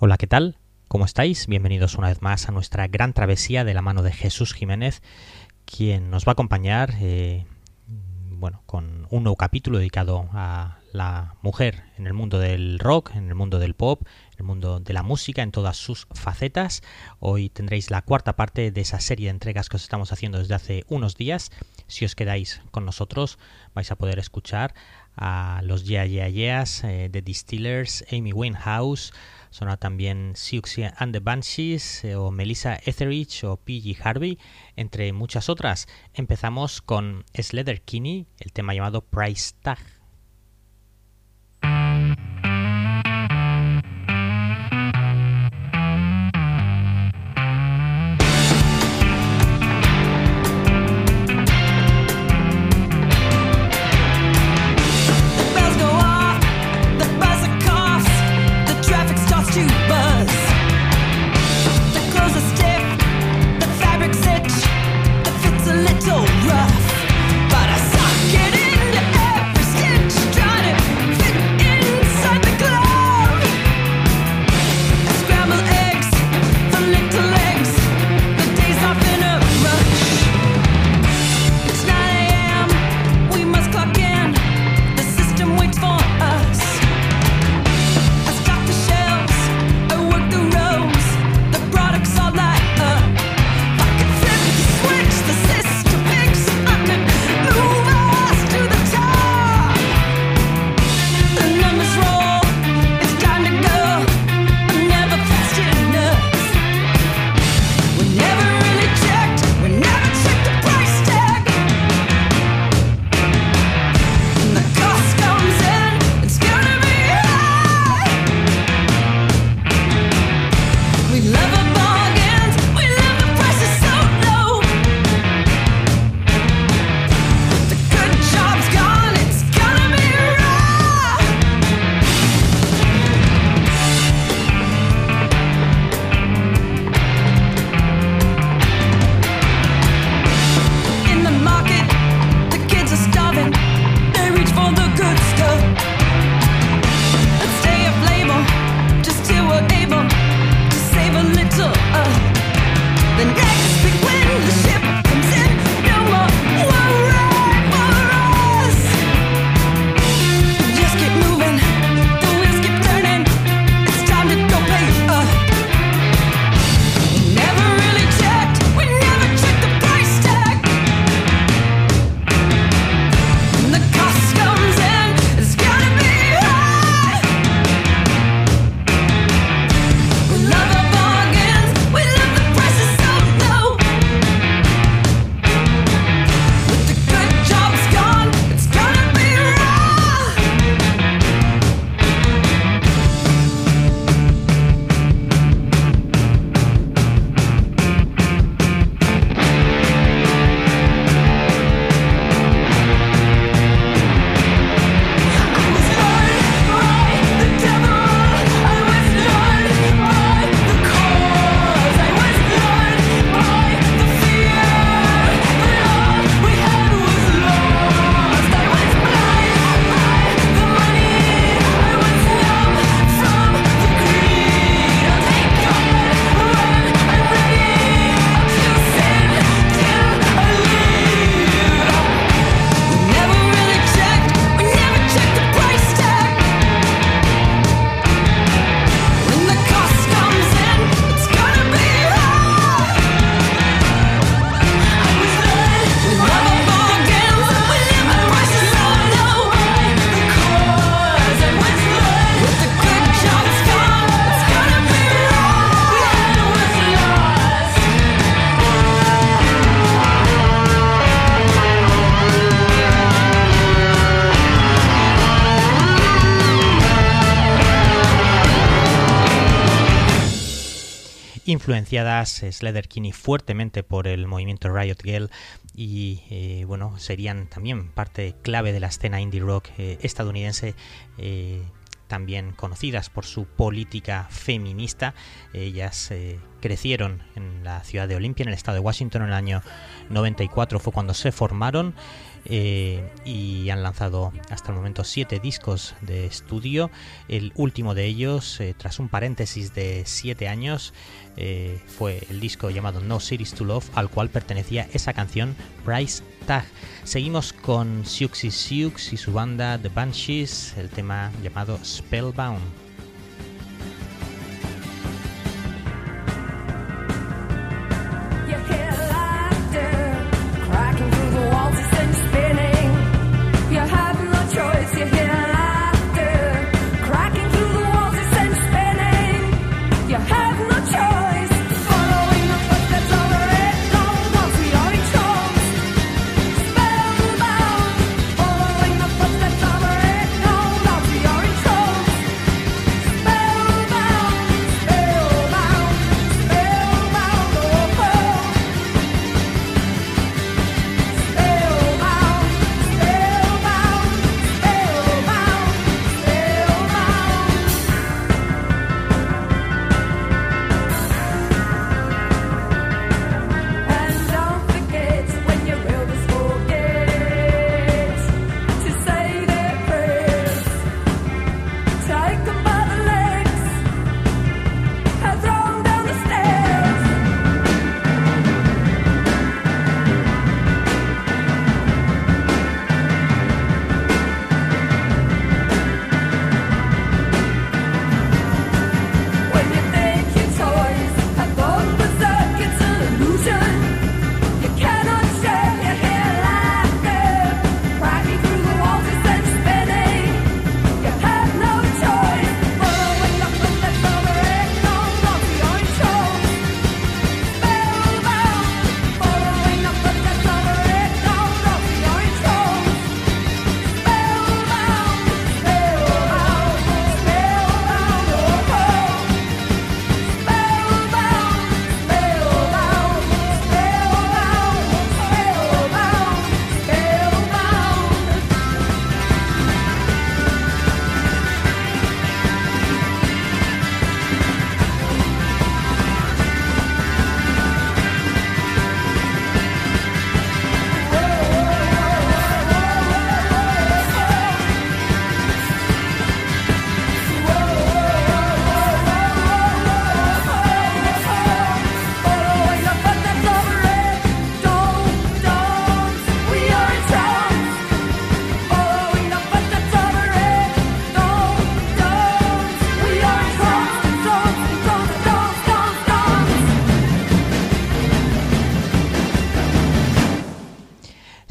Hola, ¿qué tal? ¿Cómo estáis? Bienvenidos una vez más a nuestra gran travesía de la mano de Jesús Jiménez, quien nos va a acompañar, eh, bueno, con un nuevo capítulo dedicado a la mujer en el mundo del rock, en el mundo del pop, en el mundo de la música, en todas sus facetas. Hoy tendréis la cuarta parte de esa serie de entregas que os estamos haciendo desde hace unos días. Si os quedáis con nosotros, vais a poder escuchar a los Yeah Yeah Yeahs, eh, The Distillers, Amy Winehouse, Sonó también Siouxsie and the Banshees eh, o Melissa Etheridge o P.G. Harvey, entre muchas otras. Empezamos con Sledder Kinney, el tema llamado Price Tag. Influenciadas Kinney fuertemente por el movimiento Riot Girl y eh, bueno, serían también parte clave de la escena indie rock eh, estadounidense. Eh, también conocidas por su política feminista. Ellas crecieron en la ciudad de Olympia, en el estado de Washington, en el año 94 fue cuando se formaron. Eh, y han lanzado hasta el momento siete discos de estudio. El último de ellos, eh, tras un paréntesis de siete años, eh, fue el disco llamado No Cities to Love, al cual pertenecía esa canción Price Tag. Seguimos con Siouxsie Sioux y su banda The Banshees, el tema llamado Spellbound.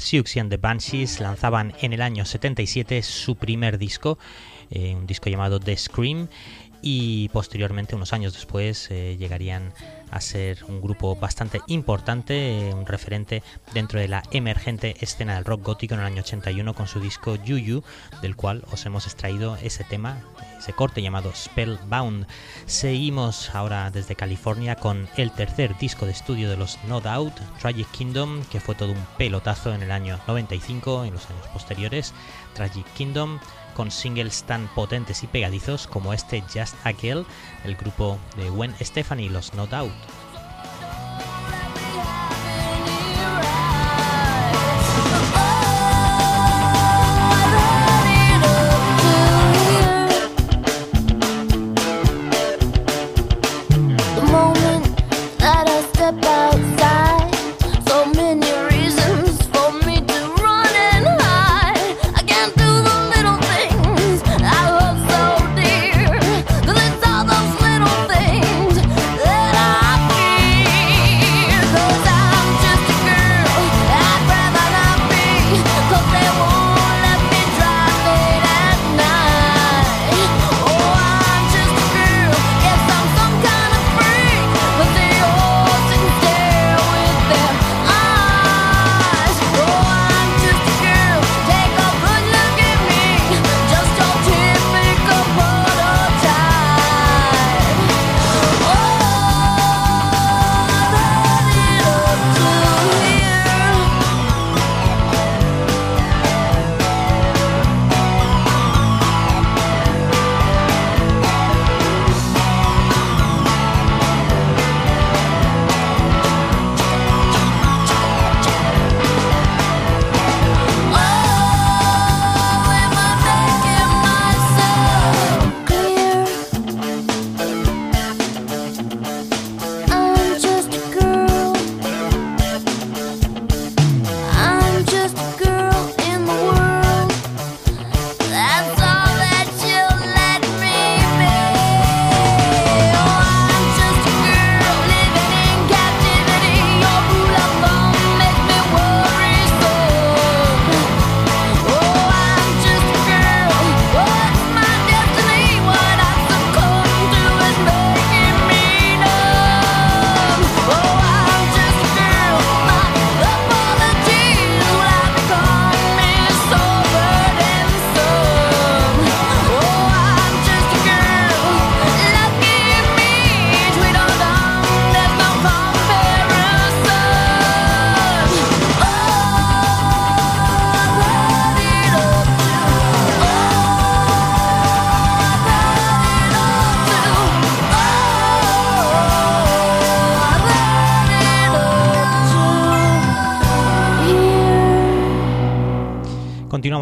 Siouxsie and the Banshees lanzaban en el año 77 su primer disco, eh, un disco llamado The Scream, y posteriormente, unos años después, eh, llegarían a ser un grupo bastante importante, eh, un referente dentro de la emergente escena del rock gótico en el año 81 con su disco Yuyu, del cual os hemos extraído ese tema, ese corte llamado Spellbound. Seguimos ahora desde California con el tercer disco de estudio de los No Doubt, Tragic Kingdom, que fue todo un pelotazo en el año 95, en los años posteriores. Tragic Kingdom con singles tan potentes y pegadizos como este Just Aquel, el grupo de Gwen Stefani y los No Doubt.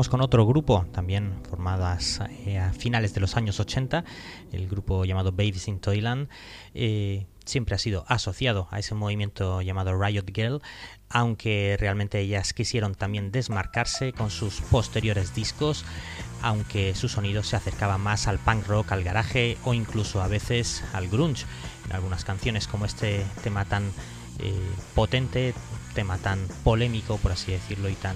Con otro grupo, también formadas eh, a finales de los años 80, el grupo llamado Babies in Toyland. Eh, siempre ha sido asociado a ese movimiento llamado Riot Girl, aunque realmente ellas quisieron también desmarcarse con sus posteriores discos, aunque su sonido se acercaba más al punk rock, al garaje o incluso a veces al grunge. En algunas canciones como este tema tan eh, potente, tema tan polémico, por así decirlo, y tan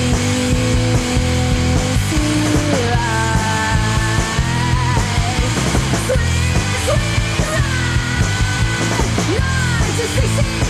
just say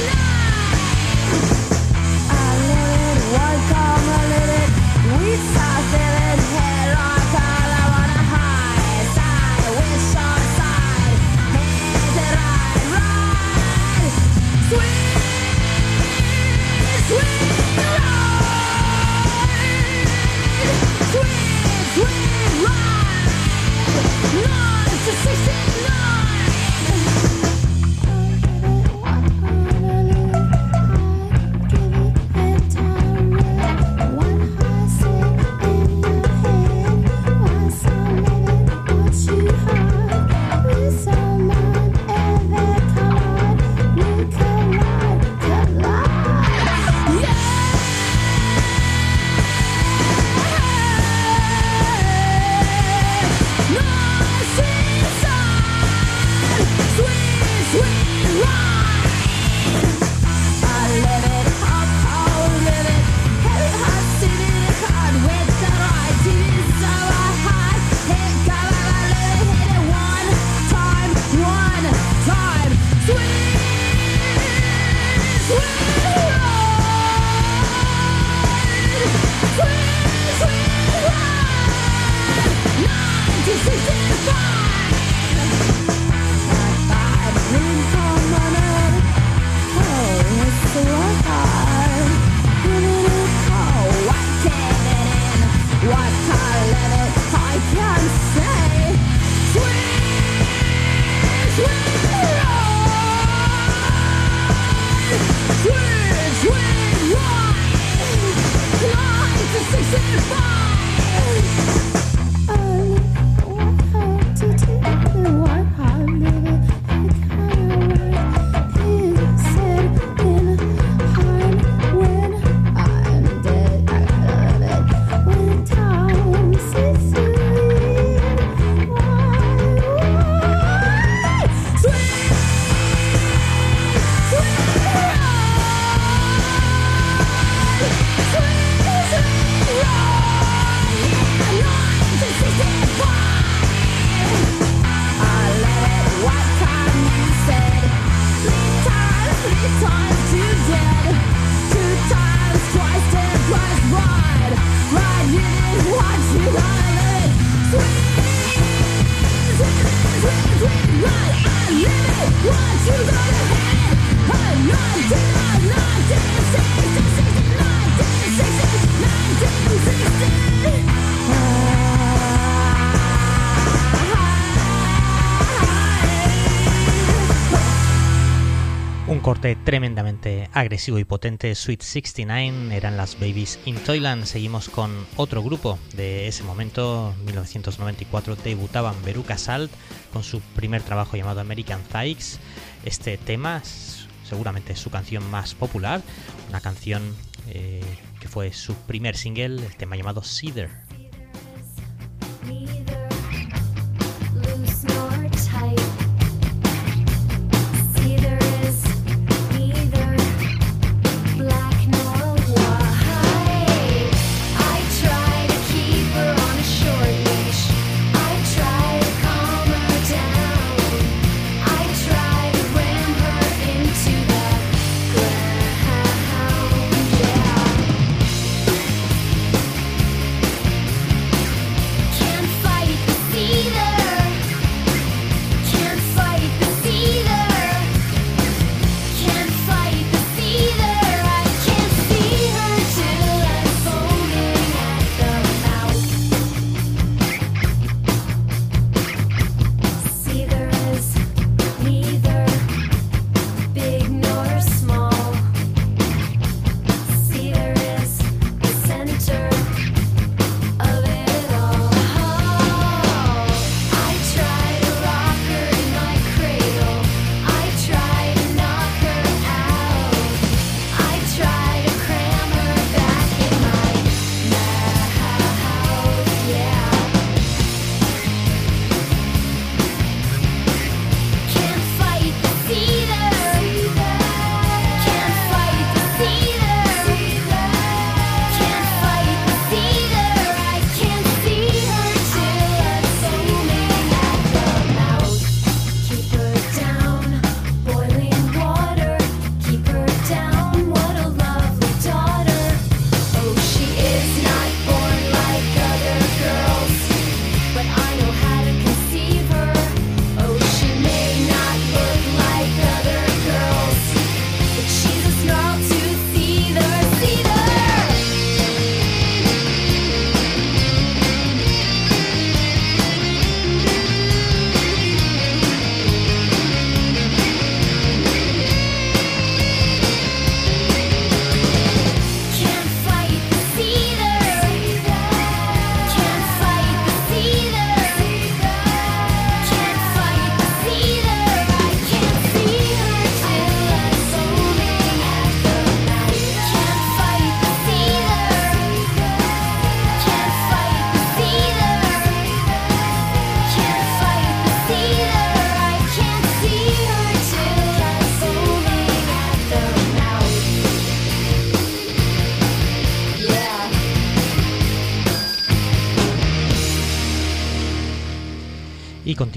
tremendamente agresivo y potente, Sweet 69 eran las Babies in Toyland. Seguimos con otro grupo de ese momento, 1994, debutaban Veruca Salt con su primer trabajo llamado American Thikes. Este tema es seguramente su canción más popular, una canción eh, que fue su primer single, el tema llamado Cedar.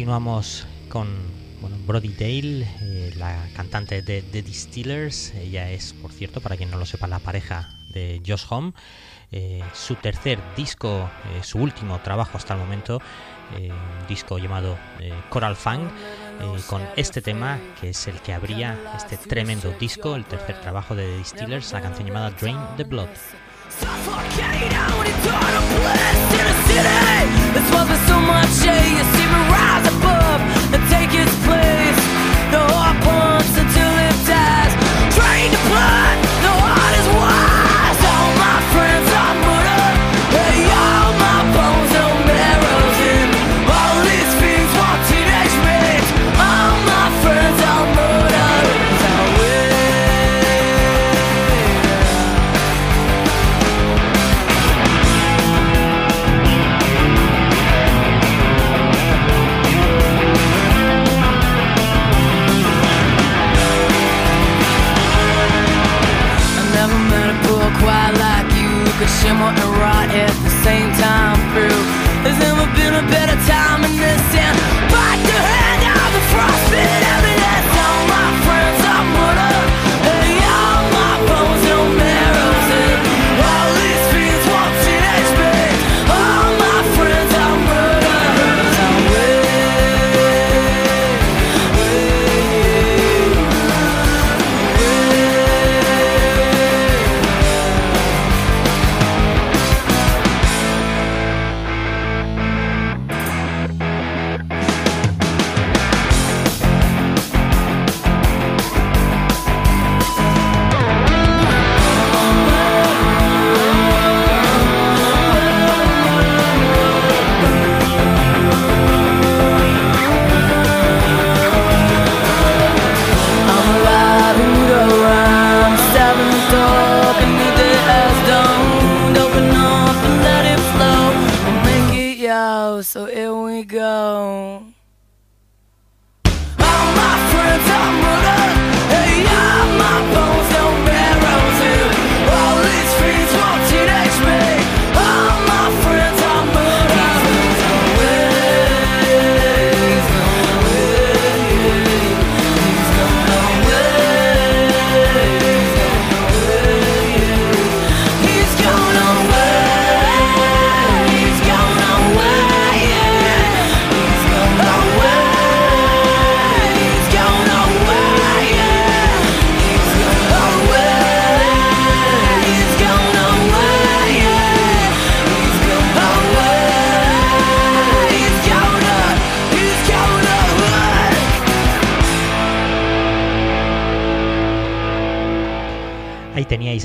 Continuamos con bueno, Brody Dale, eh, la cantante de The Distillers. Ella es, por cierto, para quien no lo sepa, la pareja de Josh Home. Eh, su tercer disco, eh, su último trabajo hasta el momento, un disco llamado Coral Fang, con este tema que es el que abría este tremendo disco, el tercer trabajo de The Distillers, la canción llamada Drain the Blood. at the same time through. There's never been a better time in this town.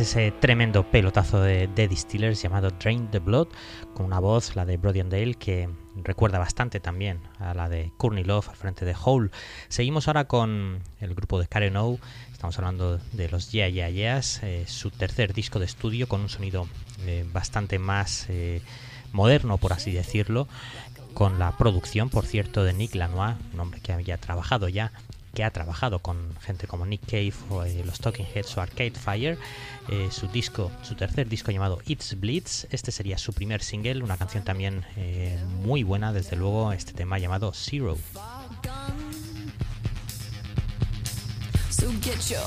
Ese tremendo pelotazo de, de Distillers llamado Drain the Blood, con una voz, la de Brody and Dale, que recuerda bastante también a la de Courtney Love al frente de Hole. Seguimos ahora con el grupo de Karen O, estamos hablando de los Yeah Yeah Yeahs, eh, su tercer disco de estudio con un sonido eh, bastante más eh, moderno, por así decirlo, con la producción, por cierto, de Nick Lanois, un hombre que había trabajado ya que ha trabajado con gente como Nick Cave, o, eh, los Talking Heads o Arcade Fire. Eh, su disco, su tercer disco llamado It's Blitz, este sería su primer single, una canción también eh, muy buena, desde luego, este tema llamado Zero. So get your.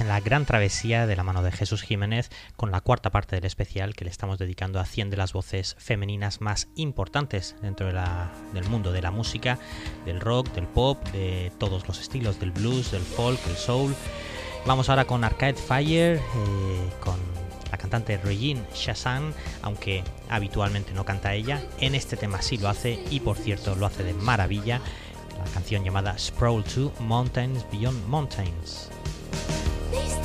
En la gran travesía de la mano de Jesús Jiménez con la cuarta parte del especial que le estamos dedicando a 100 de las voces femeninas más importantes dentro del mundo de la música, del rock, del pop, de todos los estilos, del blues, del folk, el soul. Vamos ahora con Arcade Fire, eh, con la cantante Regine Shazan, aunque habitualmente no canta ella, en este tema sí lo hace y por cierto lo hace de maravilla la canción llamada Sprawl 2 Mountains Beyond Mountains. Please.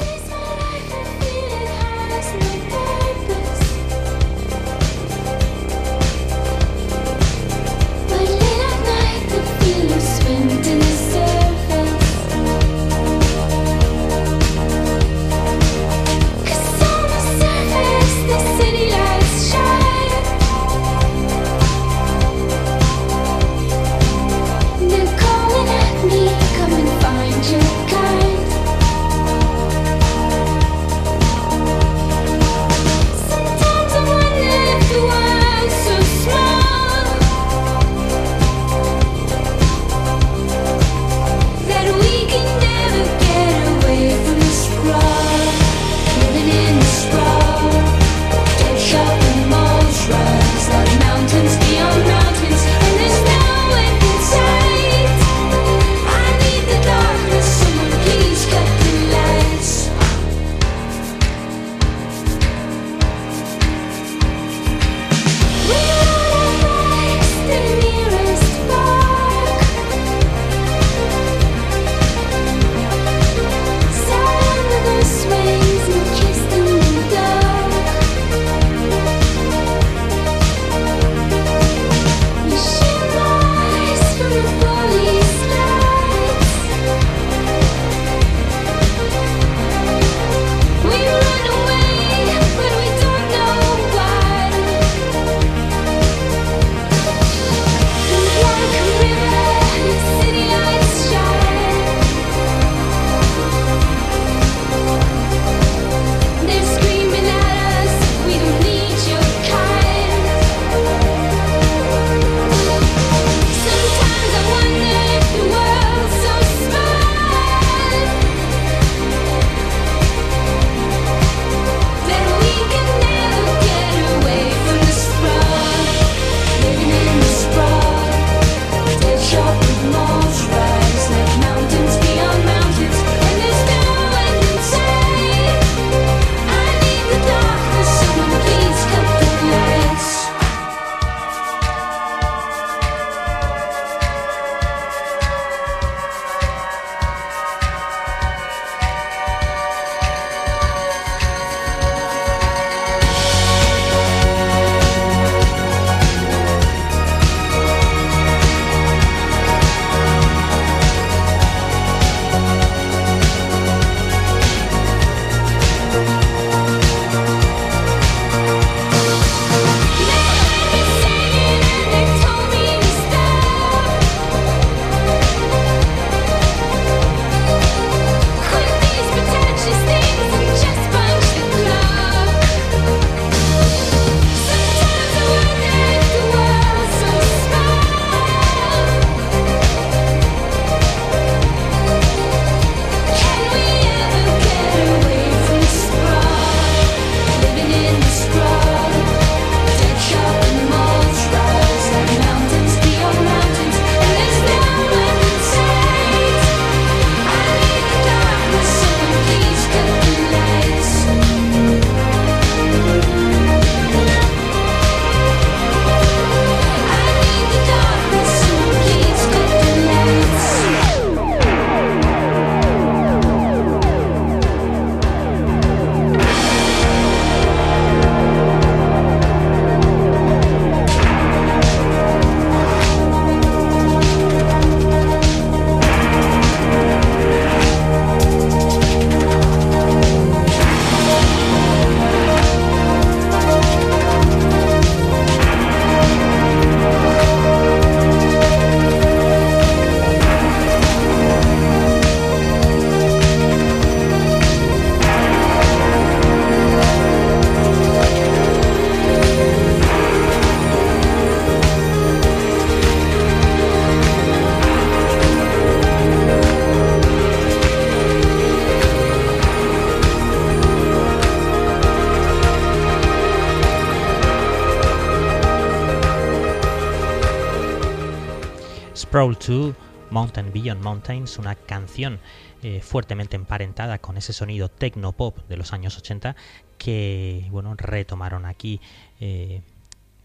Prowl 2, Mountain Beyond Mountains, una canción eh, fuertemente emparentada con ese sonido techno pop de los años 80 que bueno retomaron aquí eh,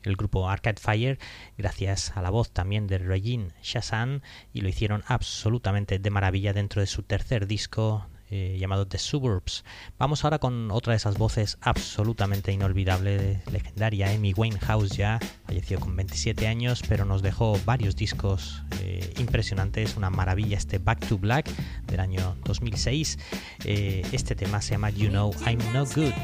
el grupo Arcade Fire gracias a la voz también de Regine Shazan y lo hicieron absolutamente de maravilla dentro de su tercer disco eh, llamado The Suburbs. Vamos ahora con otra de esas voces absolutamente inolvidable, legendaria, Amy Winehouse ya, falleció con 27 años, pero nos dejó varios discos eh, impresionantes, una maravilla este Back to Black del año 2006. Eh, este tema se llama You Know I'm No Good.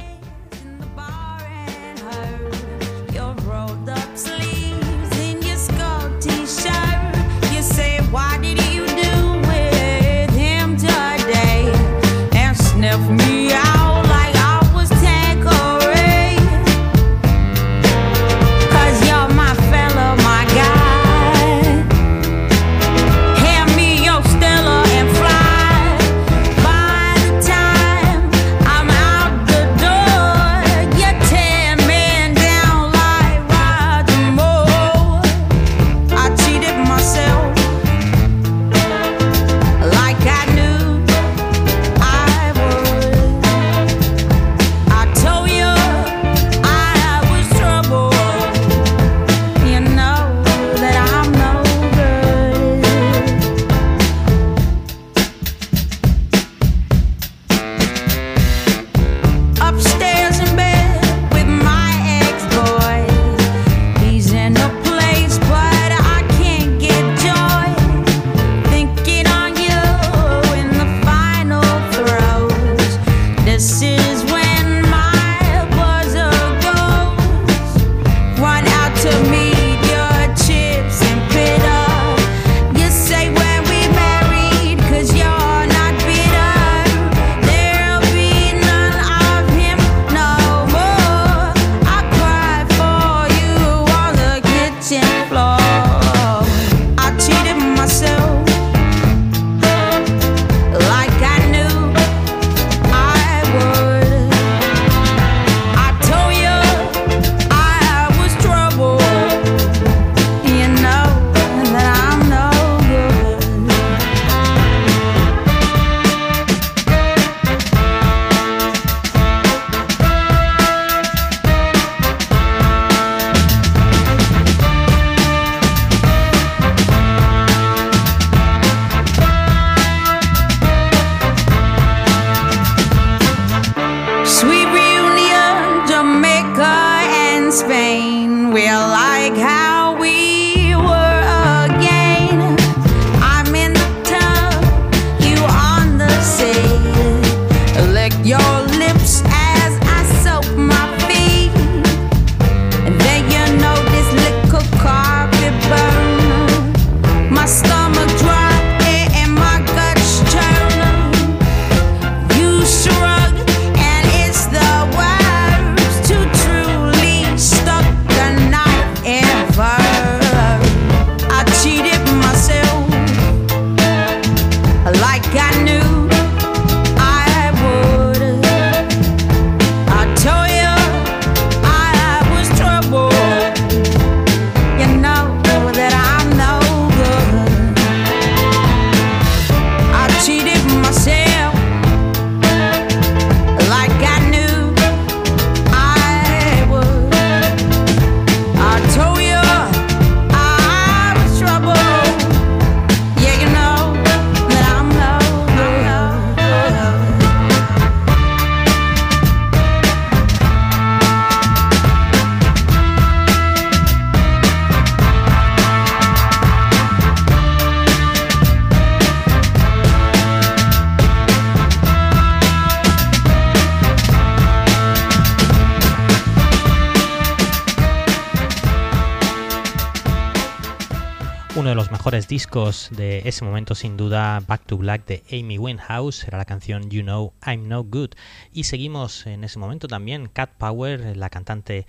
Discos de ese momento sin duda Back to Black de Amy Winehouse era la canción You Know I'm No Good. Y seguimos en ese momento también Cat Power la cantante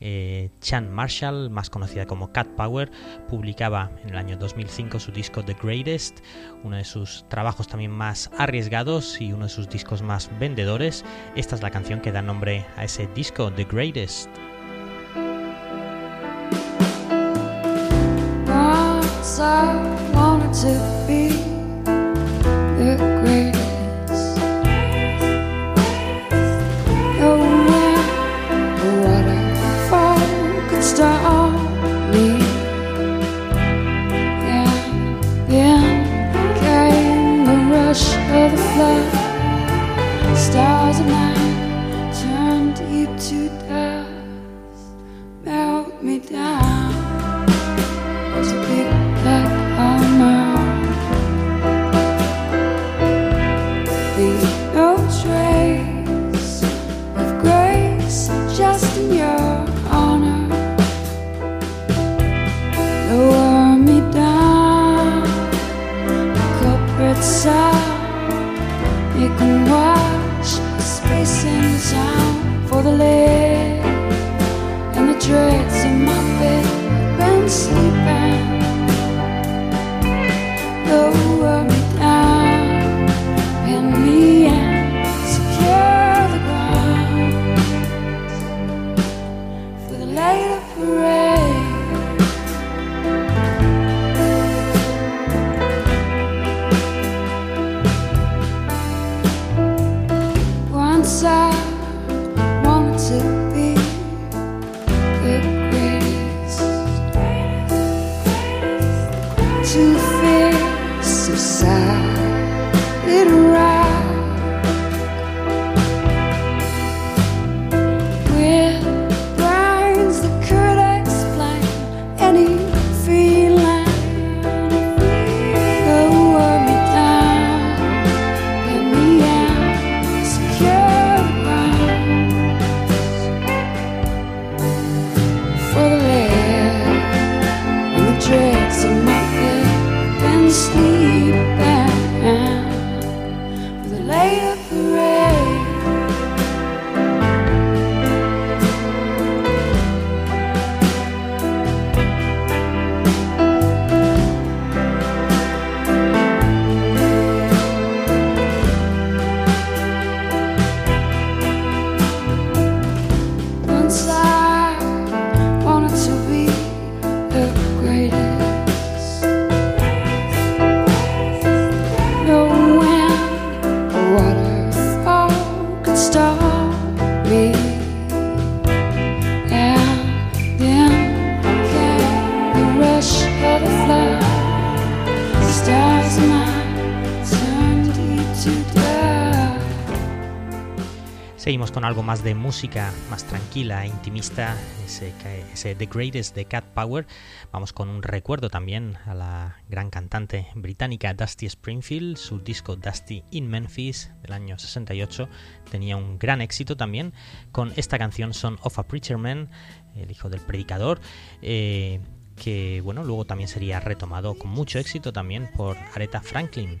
eh, Chan Marshall más conocida como Cat Power publicaba en el año 2005 su disco The Greatest uno de sus trabajos también más arriesgados y uno de sus discos más vendedores. Esta es la canción que da nombre a ese disco The Greatest I wanted to be the greatest. No could stop me. And then came the rush of the flood. Stars of mine turned you to dust, melt me down. me. Algo más de música más tranquila, intimista, ese, The Greatest de Cat Power. Vamos con un recuerdo también a la gran cantante británica Dusty Springfield. Su disco Dusty in Memphis del año 68 tenía un gran éxito también con esta canción Son of a Preacher Man, el hijo del predicador. Eh, que bueno, luego también sería retomado con mucho éxito también por Aretha Franklin.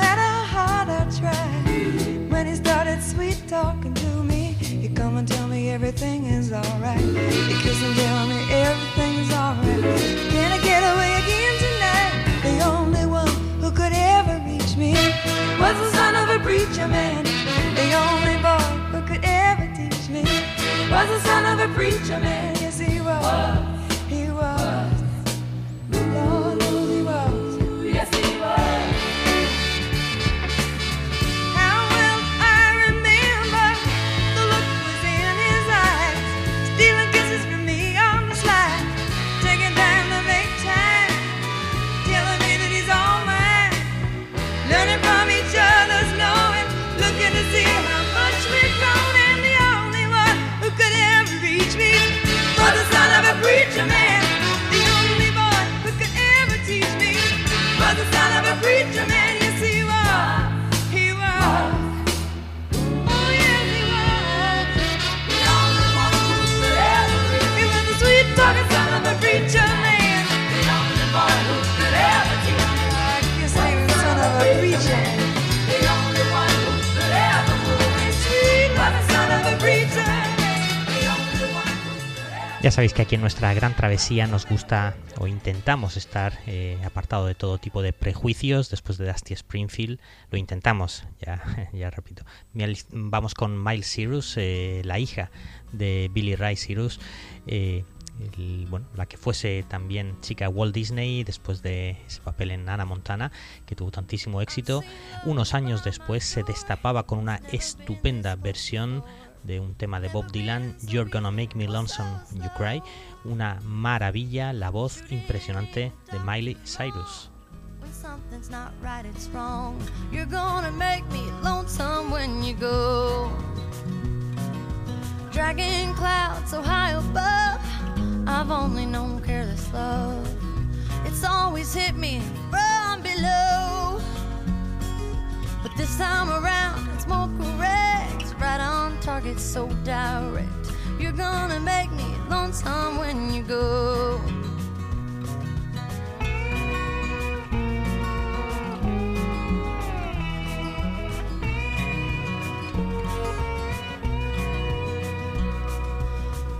matter how hard I try. When he started sweet talking to me, he come and tell me everything is alright. He kiss and tell me everything's alright. Can I get away again tonight? The only one who could ever reach me was the son of a preacher man. The only boy who could ever teach me was the son of a preacher man. Yes, he was. Ya sabéis que aquí en nuestra gran travesía nos gusta o intentamos estar eh, apartado de todo tipo de prejuicios. Después de Dusty Springfield lo intentamos, ya, ya repito. Vamos con Miles Cyrus, eh, la hija de Billy Ray Cyrus. Eh, bueno, la que fuese también chica Walt Disney después de ese papel en Anna Montana, que tuvo tantísimo éxito. Unos años después se destapaba con una estupenda versión de un tema de Bob Dylan, You're Gonna Make Me Lonesome when You Cry, una maravilla, la voz impresionante de Miley Cyrus. Dragging clouds so high above, I've only known careless love. It's always hit me from below. But this time around, it's more correct. Right on target, so direct. You're gonna make me lonesome when you go.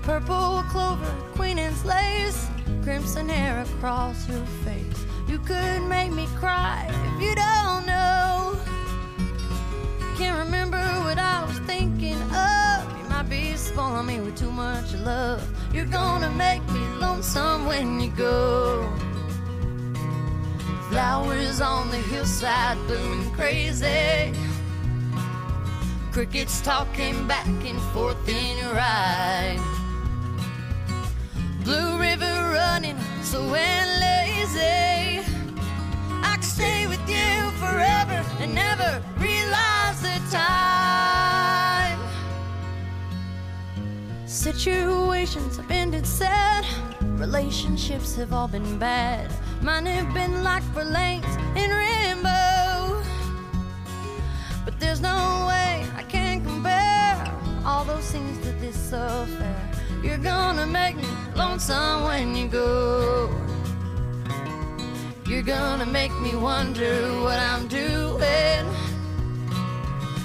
Purple clover, queen and lace, crimson hair across your face. You could make me cry if you don't know. Me with too much love. You're gonna make me lonesome when you go. Flowers on the hillside blooming crazy. Crickets talking back and forth in your eye. Blue River running so lazy. I could stay with you forever and never realize the time. Situations have ended sad, relationships have all been bad. Mine have been like for lanes in rainbow. But there's no way I can compare all those things to this affair. You're gonna make me lonesome when you go. You're gonna make me wonder what I'm doing.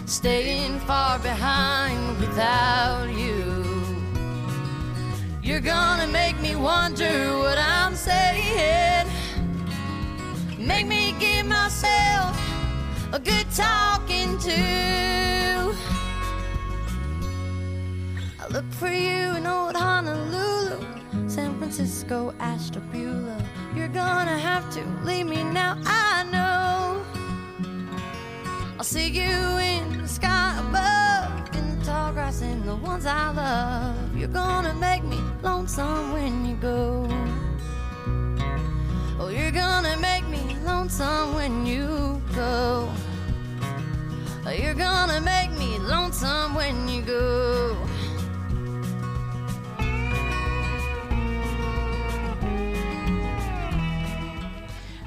Staying far behind without you. You're gonna make me wonder what I'm saying. Make me give myself a good talking to. I look for you in old Honolulu, San Francisco, Ashtabula. You're gonna have to leave me now, I know. I'll see you in the sky above, tall grass and the ones I love. You're gonna make me lonesome when you go. Oh, you're gonna make me lonesome when you go. Oh, you're gonna make me lonesome when you go.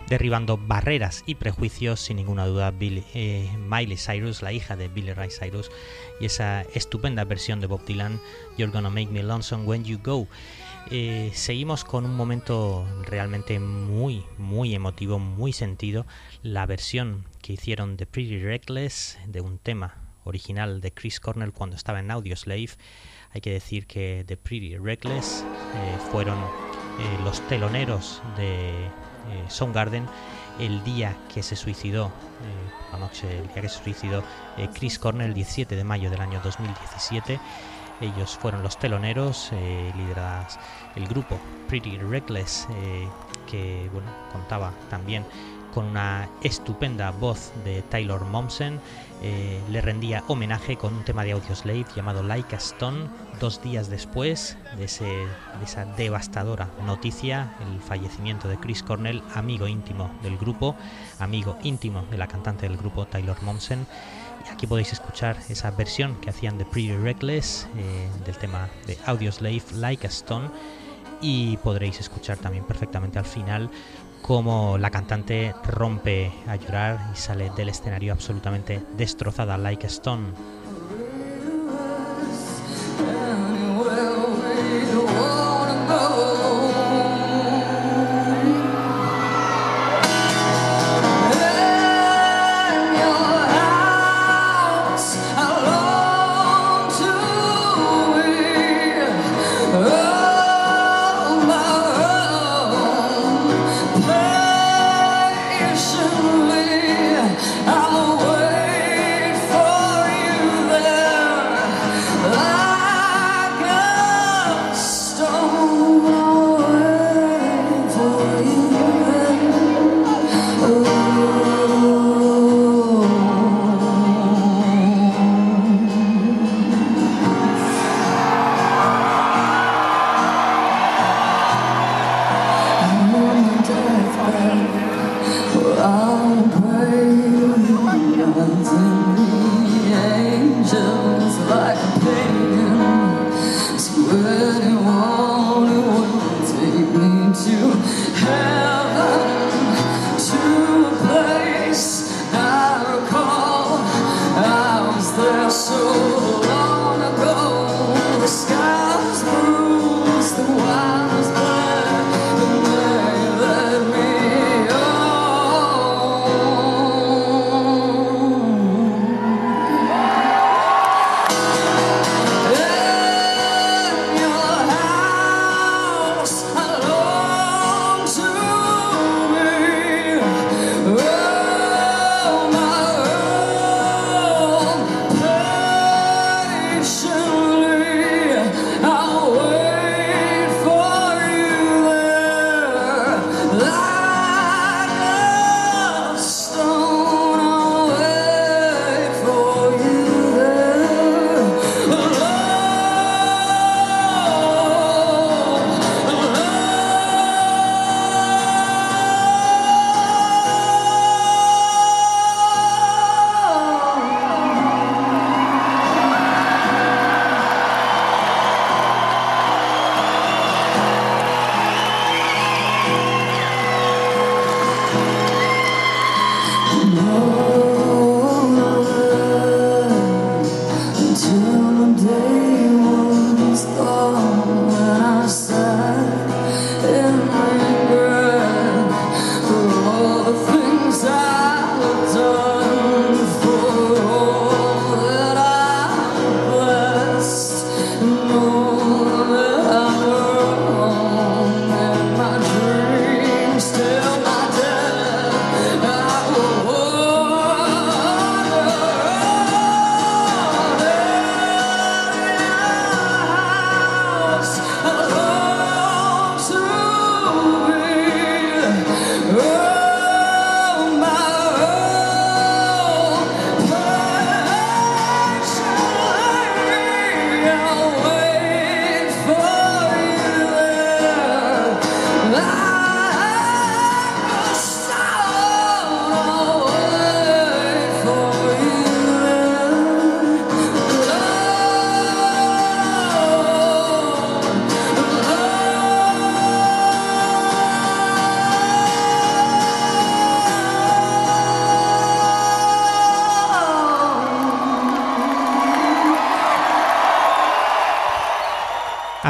Derribando barreras y prejuicios, sin ninguna duda, eh, Miley Cyrus, la hija de Billy Ray Cyrus, y esa estupenda versión de Bob Dylan, You're Gonna Make Me Lonesome When You Go. Eh, seguimos con un momento realmente muy, muy emotivo, muy sentido, la versión que hicieron de Pretty Reckless de un tema original de Chris Cornell cuando estaba en Audioslave. Hay que decir que The Pretty Reckless eh, fueron los teloneros de Soundgarden el día que se suicidó, eh, noche, el día que se suicidó eh, Chris Cornell, el 17 de mayo del año 2017. Ellos fueron los teloneros, lideradas el grupo Pretty Reckless, que bueno, contaba también con una estupenda voz de Taylor Momsen eh, le rendía homenaje con un tema de Audioslave llamado Like a Stone, dos días después de, esa devastadora noticia, el fallecimiento de Chris Cornell, amigo íntimo del grupo, amigo íntimo de la cantante del grupo Taylor Momsen. Y aquí podéis escuchar esa versión que hacían de Pretty Reckless eh, del tema de Audioslave Like a Stone y podréis escuchar también perfectamente al final como la cantante rompe a llorar y sale del escenario absolutamente destrozada, like stone.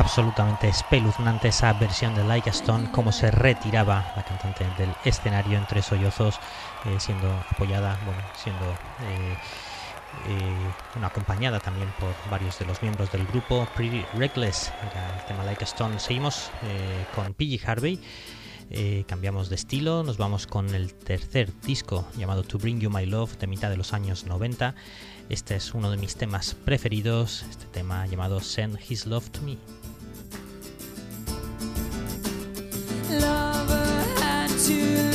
Absolutamente espeluznante esa versión de Like a Stone, cómo se retiraba la cantante del escenario entre sollozos, eh, siendo apoyada, bueno, siendo eh, eh, acompañada también por varios de los miembros del grupo. Pretty Reckless el tema Like a Stone. Seguimos con PG Harvey. cambiamos de estilo, nos vamos con el tercer disco llamado To Bring You My Love de mitad de los años 90. Este es uno de mis temas preferidos, este tema llamado Send His Love to Me. Supuesto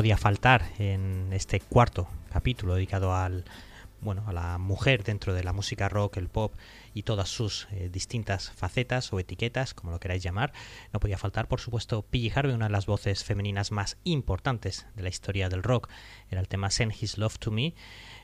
podía faltar en este cuarto capítulo dedicado al bueno, a la mujer dentro de la música rock, el pop y todas sus eh, distintas facetas o etiquetas, como lo queráis llamar, no podía faltar, por supuesto, Piggy Harvey, una de las voces femeninas más importantes de la historia del rock. Era el tema Send His Love to Me.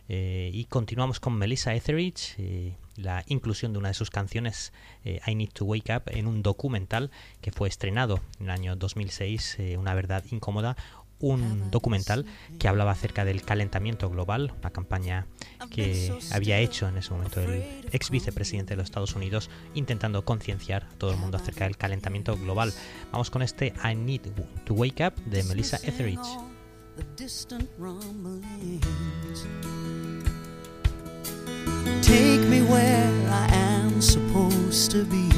Eh, y continuamos con Melissa Etheridge, eh, la inclusión de una de sus canciones, I Need to Wake Up, en un documental que fue estrenado en el año 2006, Una verdad incómoda, un documental que hablaba acerca del calentamiento global, una campaña que había hecho en ese momento el ex vicepresidente de los Estados Unidos intentando concienciar a todo el mundo acerca del calentamiento global. Vamos con este I Need to Wake Up de Melissa Etheridge. Take me where I am supposed to be.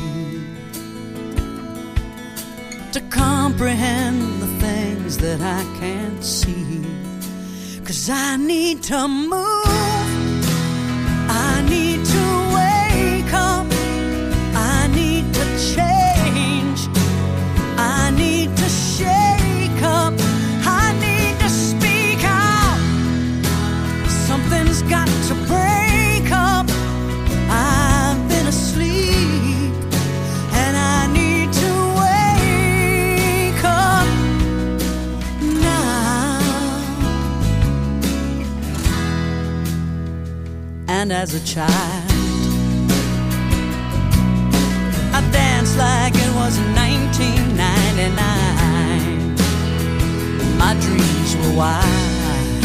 To comprehend the things that I can't see. Cause I need to move. And as a child, I danced like it was 1999. My dreams were wide.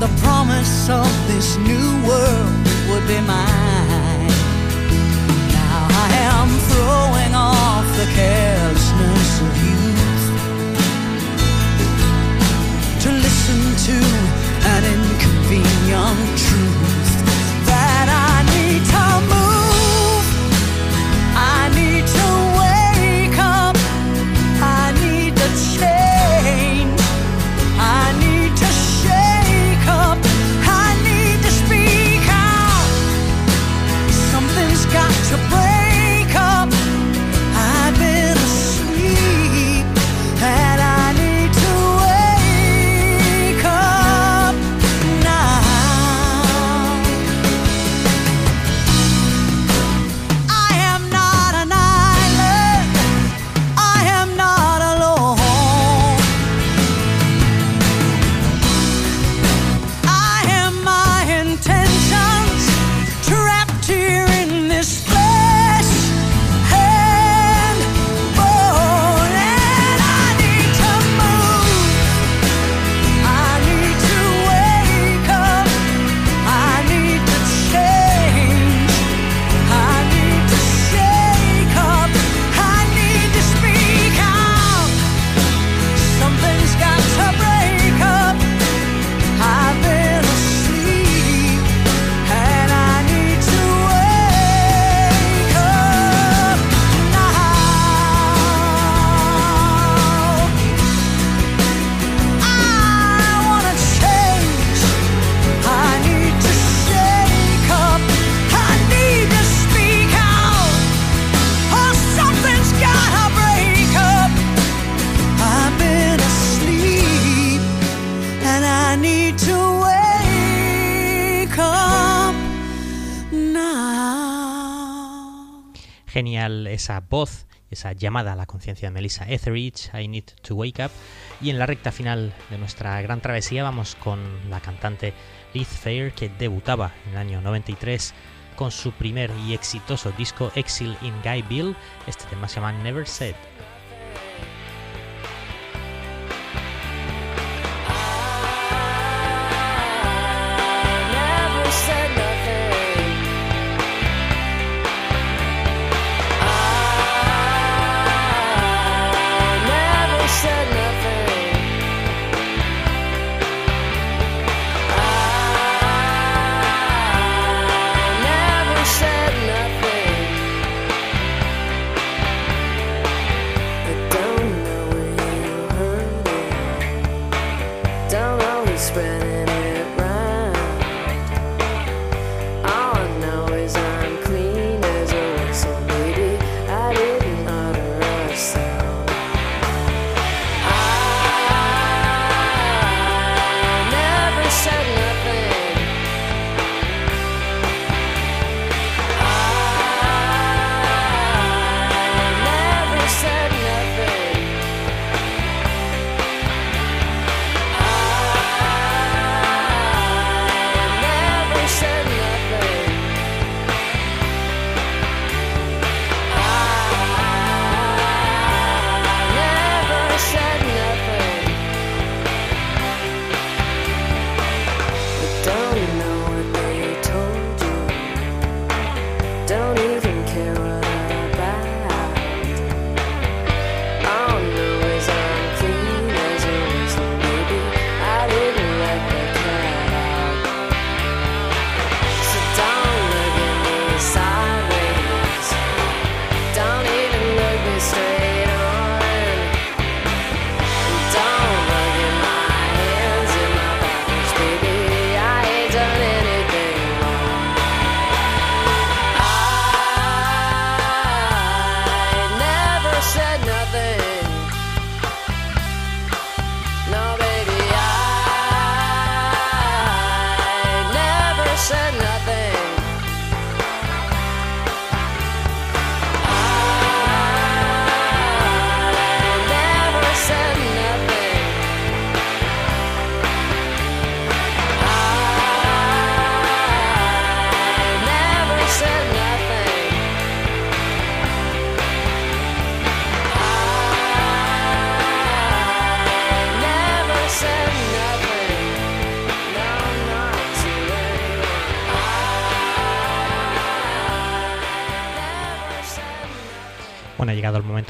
The promise of this new world would be mine. Now I am throwing off the carelessness of youth to listen to an living young true. Voz, esa llamada a la conciencia de Melissa Etheridge, I Need to Wake Up. Y en la recta final de nuestra gran travesía vamos con la cantante Liz Fair, que debutaba en el año 93 con su primer y exitoso disco Exile in Guyville. Este tema se llama Never Said.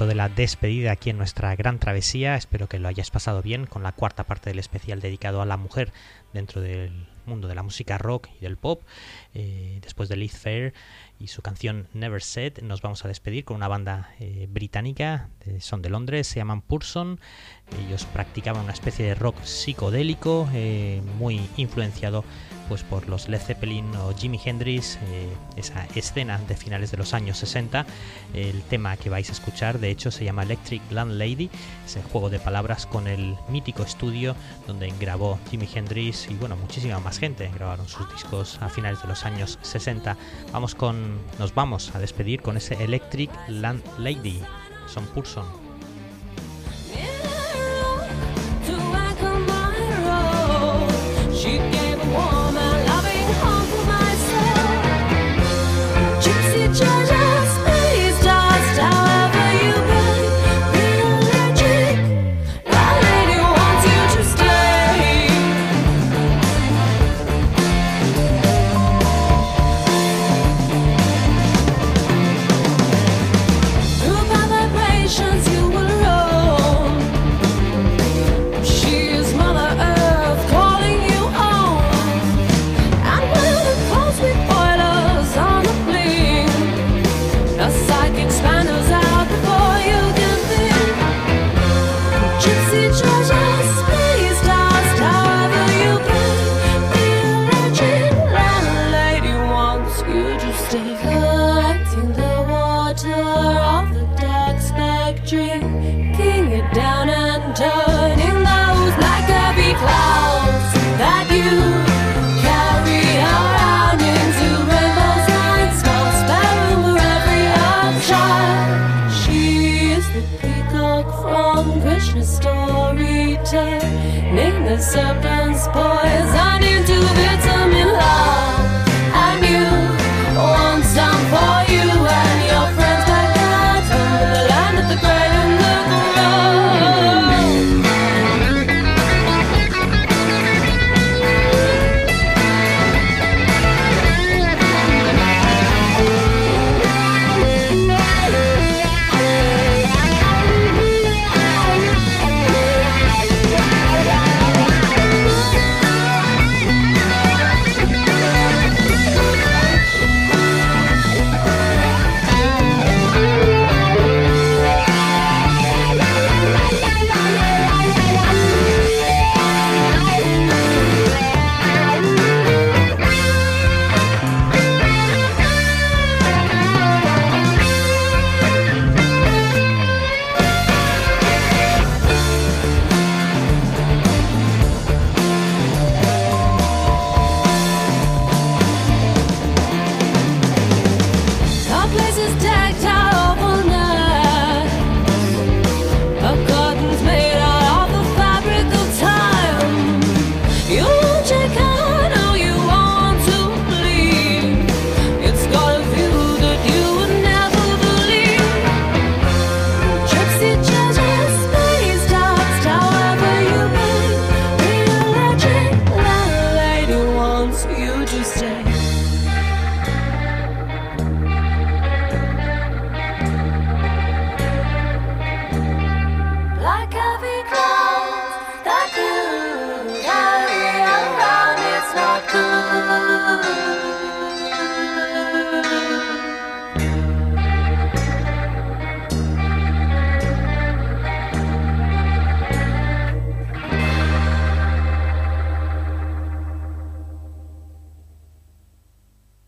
De la despedida aquí en nuestra gran travesía. Espero que lo hayas pasado bien con la cuarta parte del especial dedicado a la mujer dentro del mundo de la música rock y del pop. Eh, después de Liz Fair y su canción Never Said, nos vamos a despedir con una banda eh, británica, son de Londres, se llaman Purson. Ellos practicaban una especie de rock psicodélico, eh, muy influenciado pues por los Led Zeppelin o Jimi Hendrix, eh, esa escena de finales de los años 60. El tema que vais a escuchar, de hecho, se llama Electric Landlady, es el juego de palabras con el mítico estudio donde grabó Jimi Hendrix y bueno, muchísima más gente grabaron sus discos a finales de los años 60. Vamos con, nos vamos a despedir con ese Electric Landlady, son Purson.